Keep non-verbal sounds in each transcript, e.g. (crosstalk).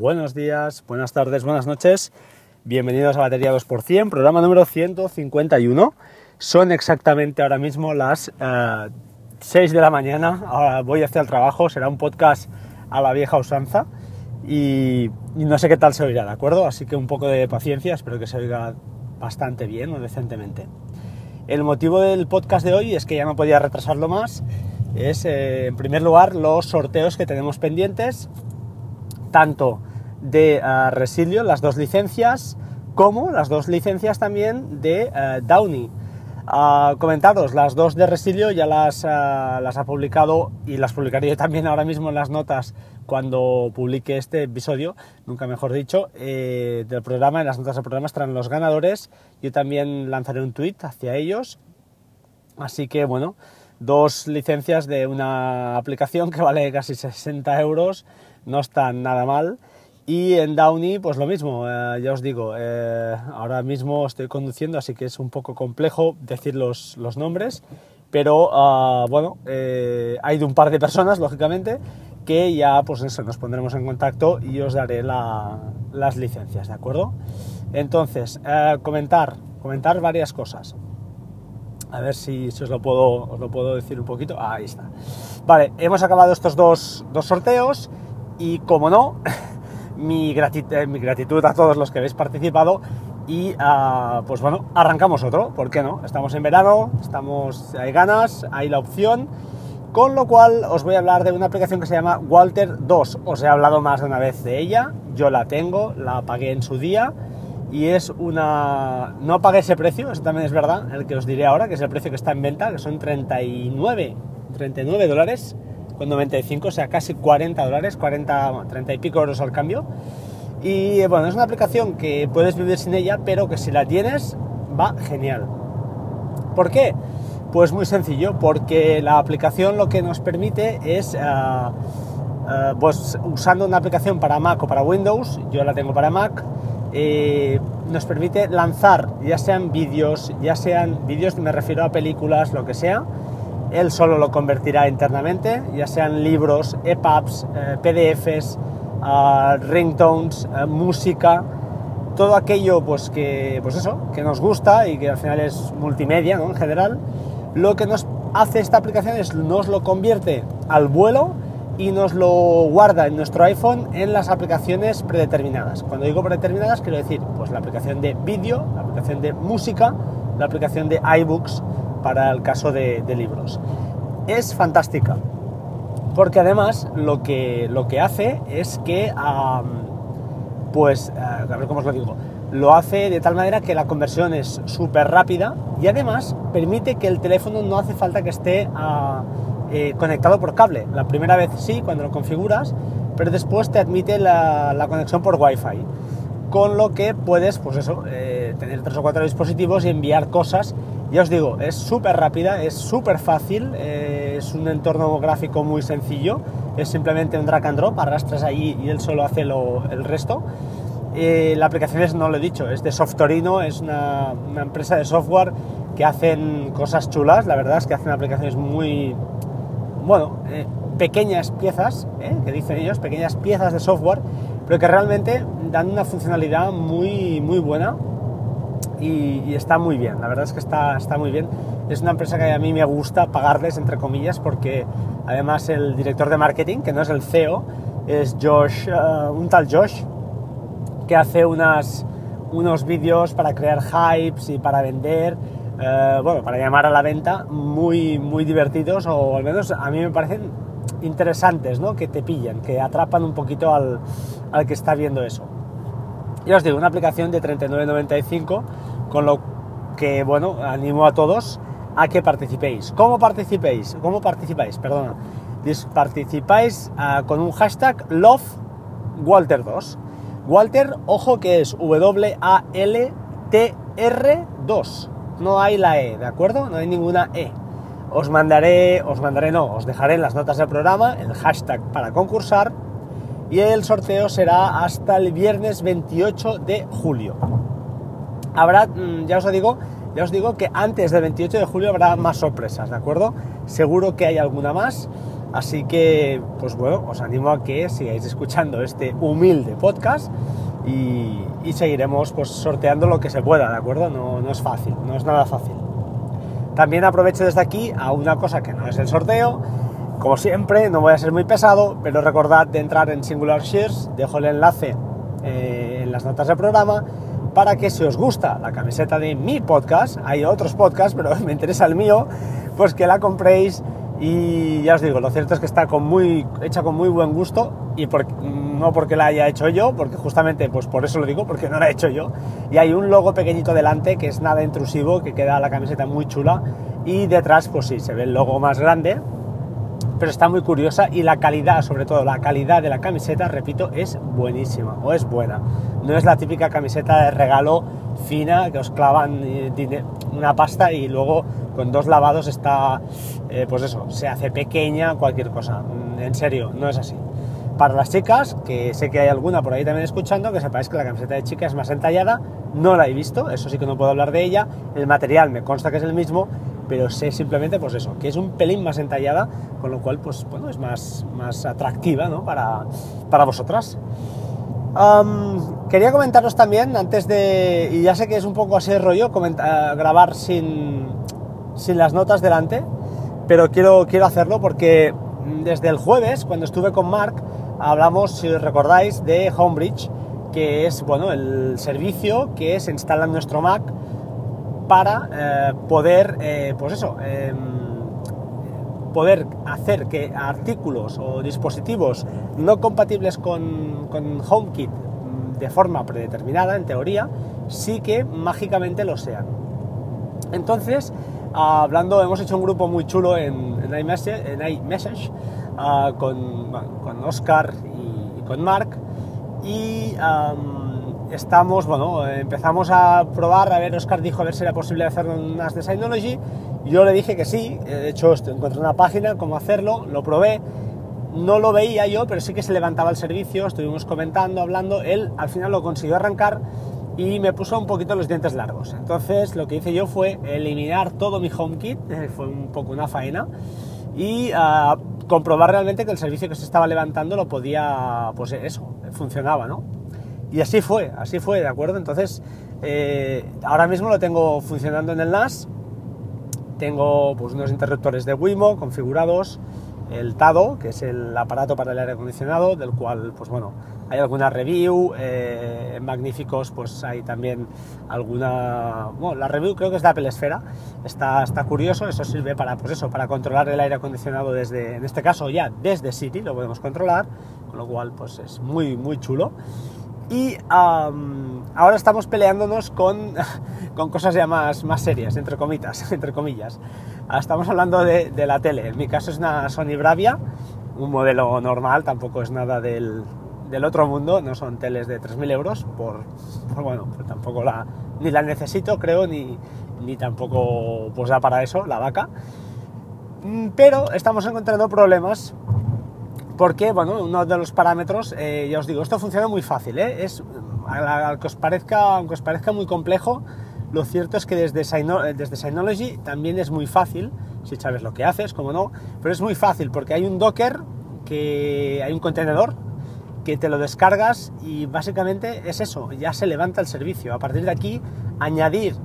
buenos días, buenas tardes, buenas noches. Bienvenidos a Batería 2%, programa número 151. Son exactamente ahora mismo las 6 de la mañana. Ahora voy hacia el trabajo, será un podcast a la vieja usanza y, y no sé qué tal se oirá, ¿de acuerdo? Así que un poco de paciencia, espero que se oiga bastante bien o decentemente. El motivo del podcast de hoy es que ya no podía retrasarlo más. Es, eh, en primer lugar, los sorteos que tenemos pendientes, tanto de uh, Resilio, las dos licencias, como las dos licencias también de uh, Downy. Uh, comentaros, las dos de Resilio ya las, las ha publicado y las publicaré también ahora mismo en las notas cuando publique este episodio, nunca mejor dicho, eh, del programa, en las notas del programa estarán los ganadores. Yo también lanzaré un tweet hacia ellos. Así que bueno, dos licencias de una aplicación que vale casi 60 euros, no están nada mal. Y en Downy, pues lo mismo, eh, ya os digo, eh, ahora mismo estoy conduciendo, así que es un poco complejo decir los, los nombres, pero uh, bueno, eh, hay de un par de personas, lógicamente, que ya pues eso, nos pondremos en contacto y os daré la, las licencias, ¿de acuerdo? Entonces, comentar, comentar varias cosas. A ver si, si os, lo puedo, os lo puedo decir un poquito. Ah, ahí está. Vale, hemos acabado estos dos, dos sorteos y como no, (laughs) mi, gratit eh, mi, gratitud a todos los que habéis participado y uh, pues bueno, arrancamos otro, ¿por qué no? Estamos en verano, estamos, hay ganas, hay la opción con lo cual os voy a hablar de una aplicación que se llama Walter 2. Os he hablado más de una vez de ella, yo la tengo, la pagué en su día y es una... No pagué ese precio, eso también es verdad, el que os diré ahora, que es el precio que está en venta, que son 39, 39 dólares con 95, o sea, casi 40 dólares, 40, 30 y pico euros al cambio. Y bueno, es una aplicación que puedes vivir sin ella, pero que si la tienes va genial. ¿Por qué? Pues muy sencillo, porque la aplicación lo que nos permite es, uh, uh, pues usando una aplicación para Mac o para Windows, yo la tengo para Mac, eh, nos permite lanzar ya sean vídeos, ya sean vídeos, me refiero a películas, lo que sea, él solo lo convertirá internamente, ya sean libros, EPUBs, eh, PDFs, uh, ringtones, música, todo aquello pues que, pues eso, que nos gusta y que al final es multimedia ¿no? en general, lo que nos hace esta aplicación es nos lo convierte al vuelo y nos lo guarda en nuestro iPhone en las aplicaciones predeterminadas. Cuando digo predeterminadas quiero decir pues la aplicación de vídeo, la aplicación de música, la aplicación de iBooks para el caso de, libros. Es fantástica porque además lo que, lo que hace es que, pues, uh, a ver cómo os lo digo, lo hace de tal manera que la conversión es súper rápida y además permite que el teléfono no hace falta que esté uh, eh, conectado por cable. La primera vez sí, cuando lo configuras, pero después te admite la, la conexión por Wi-Fi. Con lo que puedes, pues eso, eh, tener tres o cuatro dispositivos y enviar cosas. Ya os digo, es súper rápida, es súper fácil, eh, es un entorno gráfico muy sencillo, es simplemente un drag and drop, arrastras ahí y él solo hace lo, el resto. Eh, la aplicación es, no lo he dicho, es de Softorino, es una, una, empresa de software que hacen cosas chulas, la verdad es que hacen aplicaciones muy, bueno, eh, pequeñas piezas, eh, que dicen ellos, pequeñas piezas de software, pero que realmente dan una funcionalidad muy, muy buena y, y, está muy bien, la verdad es que está, está muy bien. Es una empresa que a mí me gusta pagarles, entre comillas, porque además el director de marketing, que no es el CEO, es Josh, uh, un tal Josh, que hace unas, unos vídeos para crear hypes y para vender, eh, bueno, para llamar a la venta, muy, muy divertidos o al menos a mí me parecen interesantes, ¿no? Que te pillan, que atrapan un poquito al, al que está viendo eso. Ya os digo, una aplicación de 39.95, con lo que, bueno, animo a todos a que participéis. ¿Cómo participéis? ¿Cómo participáis? Perdona. Participáis uh, con un hashtag LoveWalter2. Walter, ojo que es W-A-L-T-R-2. No hay la E, ¿de acuerdo? No hay ninguna E. Os mandaré, os mandaré, no, os dejaré en las notas del programa el hashtag para concursar y el sorteo será hasta el viernes 28 de julio. Habrá, ya os digo, ya os digo que antes del 28 de julio habrá más sorpresas, ¿de acuerdo? Seguro que hay alguna más. Así que, pues bueno, os animo a que sigáis escuchando este humilde podcast y, seguiremos pues sorteando lo que se pueda, ¿de acuerdo? No, no es fácil, no es nada fácil. También aprovecho desde aquí a una cosa que no es el sorteo, como siempre, no voy a ser muy pesado, pero recordad de entrar en Singular Shares, dejo el enlace eh, en las notas del programa para que si os gusta la camiseta de mi podcast, hay otros podcasts, pero (laughs) me interesa el mío, pues que la compréis y ya os digo, lo cierto es que está con muy, hecha con muy buen gusto y no porque la haya hecho yo, porque justamente pues por eso lo digo, porque no la he hecho yo. Y hay un logo pequeñito delante que es nada intrusivo, que queda la camiseta muy chula y detrás pues sí, se ve el logo más grande, pero está muy curiosa y la calidad, sobre todo la calidad de la camiseta, repito, es buenísima o es buena. No es la típica camiseta de regalo fina que os clavan eh, una pasta y luego con dos lavados está, eh, pues eso, se hace pequeña cualquier cosa. Mm, en serio, no es así. Para las chicas, que sé que hay alguna por ahí también escuchando, que sepáis que la camiseta de chica es más entallada, no la he visto, eso sí que no puedo hablar de ella, el material me consta que es el mismo, pero sé simplemente pues eso, que es un pelín más entallada, con lo cual pues bueno, es más, más atractiva ¿no? para, para vosotras. quería comentaros también, antes de, y ya sé que es un poco así de rollo, grabar sin, sin las notas delante, pero quiero, quiero hacerlo porque desde el jueves, cuando estuve con Mark, hablamos, si recordáis, de Homebridge, que es bueno, el servicio que se instala en nuestro Mac para eh, poder, eh, pues eso, em, poder hacer que artículos o dispositivos no compatibles con, con, HomeKit de forma predeterminada, en teoría, sí que mágicamente lo sean. Entonces, hablando, hemos hecho un grupo muy chulo en, en iMessage, ah, con, con, Oscar y, con Mark, y estamos, bueno, empezamos a probar, a ver, Oscar dijo a ver si era posible hacer unas de Synology, yo le dije que sí, de hecho encontré una página, cómo hacerlo, lo probé, no lo veía yo, pero sí que se levantaba el servicio, estuvimos comentando, hablando, él al final lo consiguió arrancar y me puso un poquito los dientes largos. Entonces lo que hice yo fue eliminar todo mi HomeKit, (laughs) eh, fue un poco una faena, y ah, comprobar realmente que el servicio que se estaba levantando lo podía, pues eso, funcionaba, ¿no? Y así fue, así fue, ¿de acuerdo? Entonces, eh, ahora mismo lo tengo funcionando en el NAS. Tengo pues, unos interruptores de Wimo configurados, el TADO, que es el aparato para el aire acondicionado, del cual, pues bueno, hay alguna review, eh, magníficos, pues hay también alguna... Bueno, la review creo que es de Apple Esfera, está, está curioso, eso sirve para, pues eso, para controlar el aire acondicionado desde, en este caso ya desde City, lo podemos controlar, con lo cual pues es muy, muy chulo. Y ahora estamos peleándonos con, (laughs) con, cosas ya más, más serias, entre comillas. (laughs) Entre comillas. Estamos hablando de, de, la tele. En mi caso es una Sony Bravia, un modelo normal, tampoco es nada del, del otro mundo, no son teles de 3.000 euros, por, bueno, pues tampoco la, ni la necesito, creo, ni, ni tampoco pues da para eso, la vaca. Mm, pero estamos encontrando problemas porque, bueno, uno de los parámetros, eh, ya os digo, esto funciona muy fácil, ¿eh? es, que os parezca, aunque os parezca muy complejo, lo cierto es que desde, desde Synology también es muy fácil, si sabes lo que haces, como no, pero es muy fácil porque hay un Docker, que hay un contenedor que te lo descargas y básicamente es eso, ya se levanta el servicio. A partir de aquí, añadir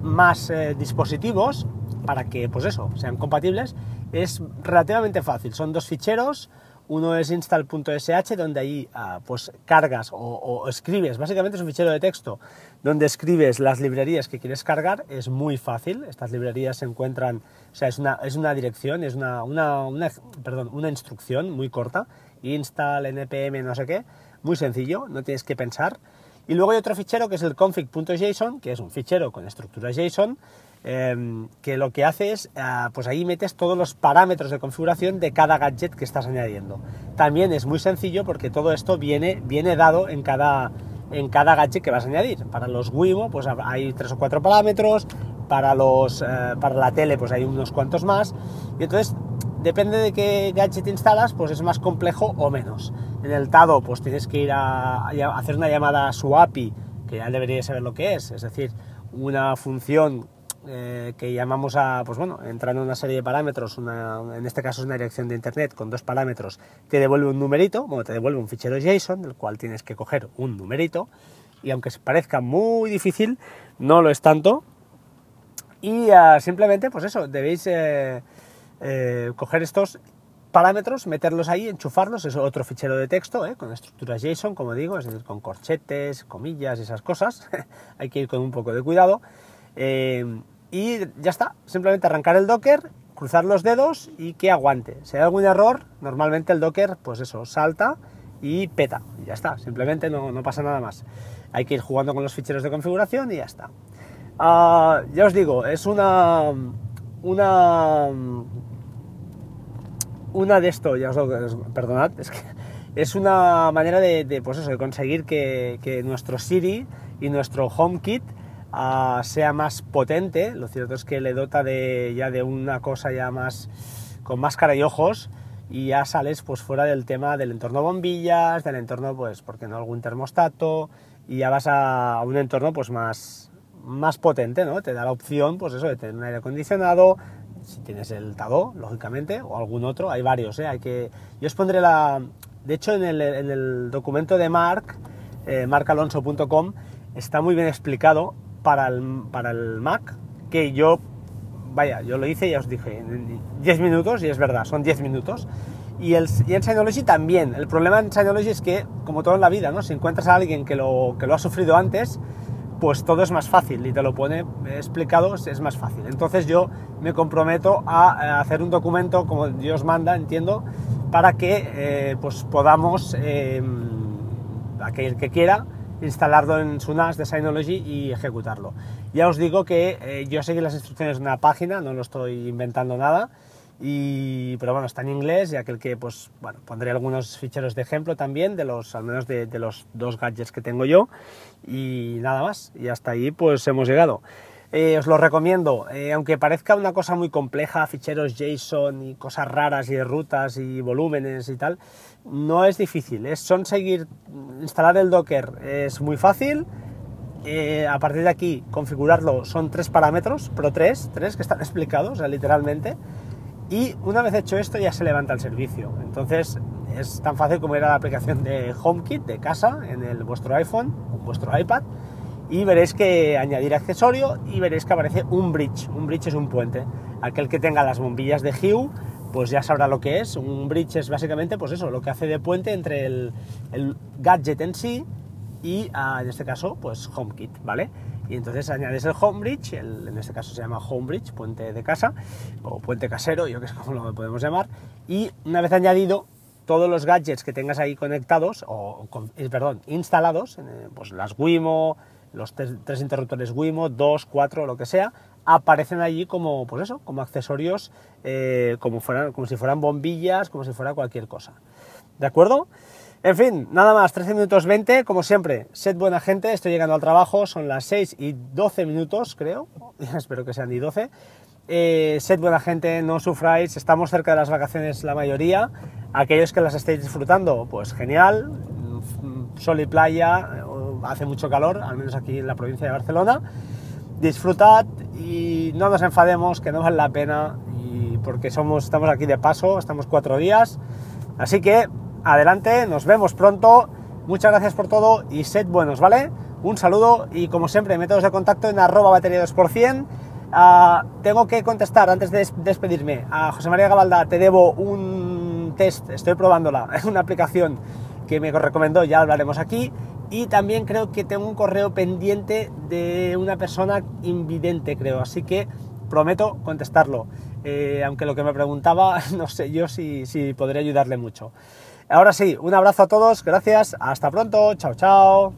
más eh, dispositivos para que, pues eso, sean compatibles, es relativamente fácil. Son dos ficheros, uno es install.sh, donde ahí ah, pues cargas o, escribes, básicamente es un fichero de texto, donde escribes las librerías que quieres cargar, es muy fácil, estas librerías se encuentran, o sea, es una, es una dirección, es una, una, perdón, una instrucción muy corta, install, npm, no sé qué, muy sencillo, no tienes que pensar. Y luego hay otro fichero que es el config.json, que es un fichero con estructura JSON, Em, que lo que hace es, ah, pues ahí metes todos los parámetros de configuración de cada gadget que estás añadiendo. También es muy sencillo porque todo esto viene, viene dado en cada, en cada gadget que vas a añadir. Para los Wimo pues hay tres o cuatro parámetros, para, los, eh, para la tele pues hay unos cuantos más, y entonces depende de qué gadget instalas, pues es más complejo o menos. En el TADO pues tienes que ir a, a hacer una llamada a su API, que ya deberíais saber lo que es, es decir, una función eh, que llamamos a, pues bueno, entrando en una serie de parámetros, en este caso es una dirección de internet con dos parámetros, te devuelve un numerito, bueno, te devuelve un fichero JSON, del cual tienes que coger un numerito, y aunque parezca muy difícil, no lo es tanto. Y ah, simplemente, pues eso, debéis eh, eh, coger estos parámetros, meterlos ahí, enchufarlos, es otro fichero de texto, con estructuras JSON, como digo, es decir, con corchetes, comillas, esas cosas. (laughs) Hay que ir con un poco de cuidado. Y ya está, simplemente arrancar el Docker, cruzar los dedos y que aguante. Si hay algún error, normalmente el Docker, pues eso, salta y peta. Y ya está, simplemente no, pasa nada más. Hay que ir jugando con los ficheros de configuración y ya está. Ah, ya os digo, es una. Una. Una de esto, ya os lo. Perdonad, es que. (laughs) Es una manera de, pues eso, de conseguir que, que nuestro Siri y nuestro HomeKit sea más potente. Lo cierto es que le dota de, ya de una cosa ya más con más cara y ojos y ya sales pues fuera del tema del entorno bombillas, del entorno pues porque no algún termostato y ya vas a, un entorno pues más más potente, ¿no? Te da la opción pues eso de tener un aire acondicionado, si tienes el Tado, lógicamente, o algún otro, hay varios, ¿eh? Hay que yo os pondré la de hecho en el, documento de Mark eh, marcalonso.com está muy bien explicado para el, para el Mac que yo, vaya, yo lo hice, ya os dije, en 10 minutos, y es verdad, son 10 minutos. Y, el, y en Synology también. El problema en Synology es que, como todo en la vida, ¿no? si encuentras a alguien que lo, que lo ha sufrido antes, pues todo es más fácil y te lo pone explicado, es más fácil. Entonces yo me comprometo a hacer un documento como Dios manda, entiendo, para que eh, pues podamos, eh, aquel que quiera, instalarlo en su NAS de Synology y ejecutarlo. Ya os digo que eh, yo seguí las instrucciones de una página, no lo estoy inventando nada, y, pero bueno, está en inglés y aquel que, pues, bueno, pondré algunos ficheros de ejemplo también, de los, al menos de, los dos gadgets que tengo yo, y nada más, y hasta ahí pues hemos llegado. Eh, os lo recomiendo, eh, aunque parezca una cosa muy compleja, ficheros JSON y cosas raras y rutas y volúmenes y tal, no es difícil, es son seguir, instalar el Docker es muy fácil, eh, a partir de aquí configurarlo son tres parámetros, pero tres, tres que están (laughs) explicados, literalmente, y una vez hecho esto ya se levanta el servicio. Entonces es tan fácil como ir a la aplicación de HomeKit de casa en el, vuestro iPhone o vuestro iPad y veréis que añadir accesorio y veréis que aparece un bridge. Un bridge es un puente. Aquel que tenga las bombillas de Hue pues ya sabrá lo que es. Un bridge es básicamente, pues eso, lo que hace de puente entre el, gadget en sí y, ah, en este caso, pues HomeKit, ¿vale? Y entonces añades el Home Bridge, en este caso se llama Home Bridge, puente de casa, o puente casero, yo que sé cómo lo podemos llamar, y una vez añadido, todos los gadgets que tengas ahí conectados, o, eh, perdón, instalados, eh, pues las Wimo, los tres, interruptores Wimo, dos, cuatro, lo que sea, aparecen allí como, pues eso, como accesorios, eh, como, fueran, como si fueran bombillas, como si fuera cualquier cosa. ¿De acuerdo? En fin, nada más, 13 minutos 20, como siempre, sed buena gente, estoy llegando al trabajo, son las 6 y 12 minutos, creo, (laughs) espero que sean y 12. Eh, sed buena gente, no sufráis, estamos cerca de las vacaciones la mayoría, aquellos que las estéis disfrutando, pues genial, sol y playa, hace mucho calor, al menos aquí en la provincia de Barcelona. Disfrutad y no nos enfademos, que no vale la pena, y porque somos, estamos aquí de paso, estamos cuatro días. Así que adelante, nos vemos pronto. Muchas gracias por todo y sed buenos, ¿vale? Un saludo y como siempre, métodos de contacto en arroba batería 2%. Ah, tengo que contestar antes de despedirme a José María Gabalda, te debo un test, estoy probándola, (laughs) una aplicación que me recomendó, ya hablaremos aquí. Y también creo que tengo un correo pendiente de una persona invidente, creo. Así que prometo contestarlo. Eh, aunque lo que me preguntaba, (laughs) no sé yo si, si podré ayudarle mucho. Ahora sí, un abrazo a todos, gracias, hasta pronto, chao, chao.